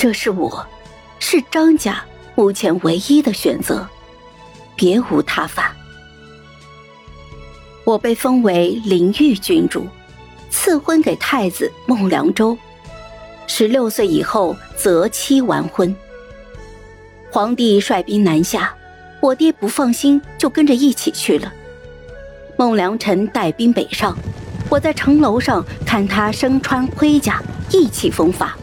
这是我，是张家目前唯一的选择，别无他法。我被封为灵玉君主，赐婚给太子孟良州。十六岁以后择妻完婚。皇帝率兵南下，我爹不放心，就跟着一起去了。孟良臣带兵北上，我在城楼上看他身穿盔甲，意气风发，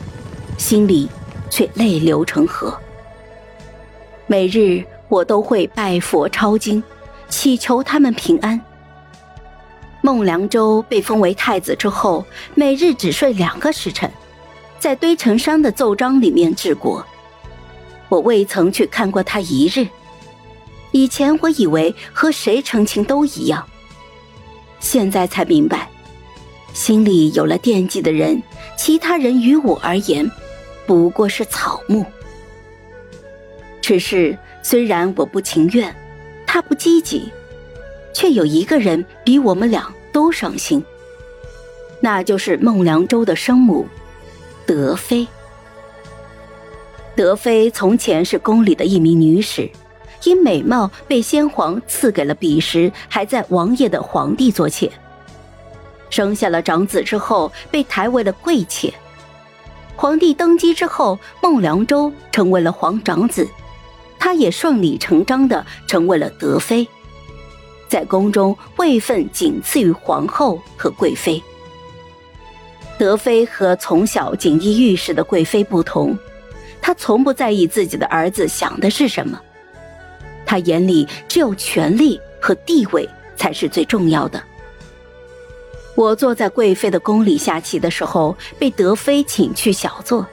心里却泪流成河。每日我都会拜佛抄经，祈求他们平安。孟良州被封为太子之后，每日只睡两个时辰。在堆成山的奏章里面治国，我未曾去看过他一日。以前我以为和谁成亲都一样，现在才明白，心里有了惦记的人，其他人于我而言不过是草木。只是虽然我不情愿，他不积极，却有一个人比我们俩都伤心，那就是孟良州的生母。德妃，德妃从前是宫里的一名女使，因美貌被先皇赐给了彼时还在王爷的皇帝做妾。生下了长子之后，被抬为了贵妾。皇帝登基之后，孟良州成为了皇长子，他也顺理成章的成为了德妃，在宫中位分仅次于皇后和贵妃。德妃和从小锦衣玉食的贵妃不同，她从不在意自己的儿子想的是什么，她眼里只有权力和地位才是最重要的。我坐在贵妃的宫里下棋的时候，被德妃请去小坐，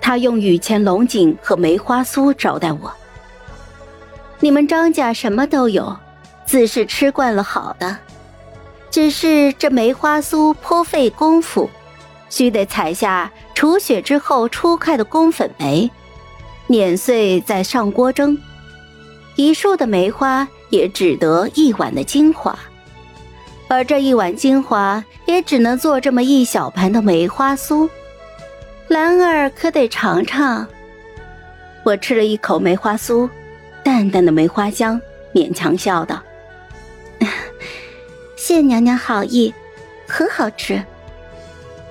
她用雨前龙井和梅花酥招待我。你们张家什么都有，自是吃惯了好的。只是这梅花酥颇费功夫，须得采下除雪之后初开的宫粉梅，碾碎再上锅蒸。一束的梅花也只得一碗的精华，而这一碗精华也只能做这么一小盘的梅花酥。兰儿可得尝尝。我吃了一口梅花酥，淡淡的梅花香，勉强笑道。谢娘娘好意，很好吃。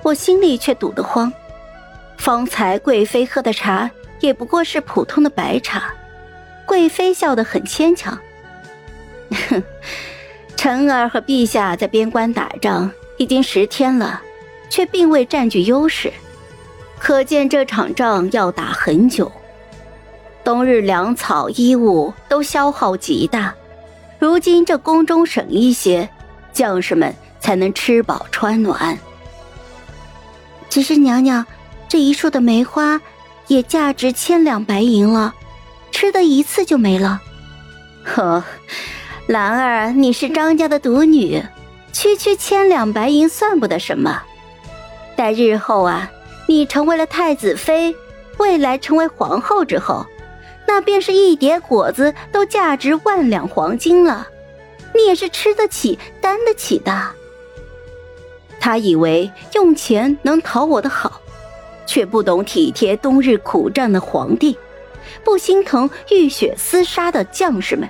我心里却堵得慌。方才贵妃喝的茶也不过是普通的白茶。贵妃笑得很牵强。哼，臣儿和陛下在边关打仗已经十天了，却并未占据优势，可见这场仗要打很久。冬日粮草衣物都消耗极大，如今这宫中省一些。将士们才能吃饱穿暖。只是娘娘，这一束的梅花也价值千两白银了，吃的一次就没了。呵，兰儿，你是张家的独女，区区千两白银算不得什么。待日后啊，你成为了太子妃，未来成为皇后之后，那便是一碟果子都价值万两黄金了。你也是吃得起、担得起的。他以为用钱能讨我的好，却不懂体贴冬日苦战的皇帝，不心疼浴血厮杀的将士们。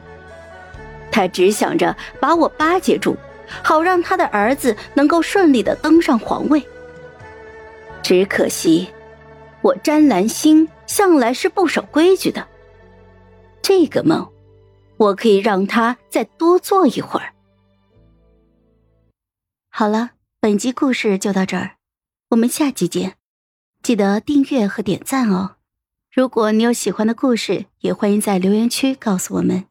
他只想着把我巴结住，好让他的儿子能够顺利的登上皇位。只可惜，我詹兰心向来是不守规矩的。这个梦。我可以让他再多坐一会儿。好了，本集故事就到这儿，我们下集见，记得订阅和点赞哦。如果你有喜欢的故事，也欢迎在留言区告诉我们。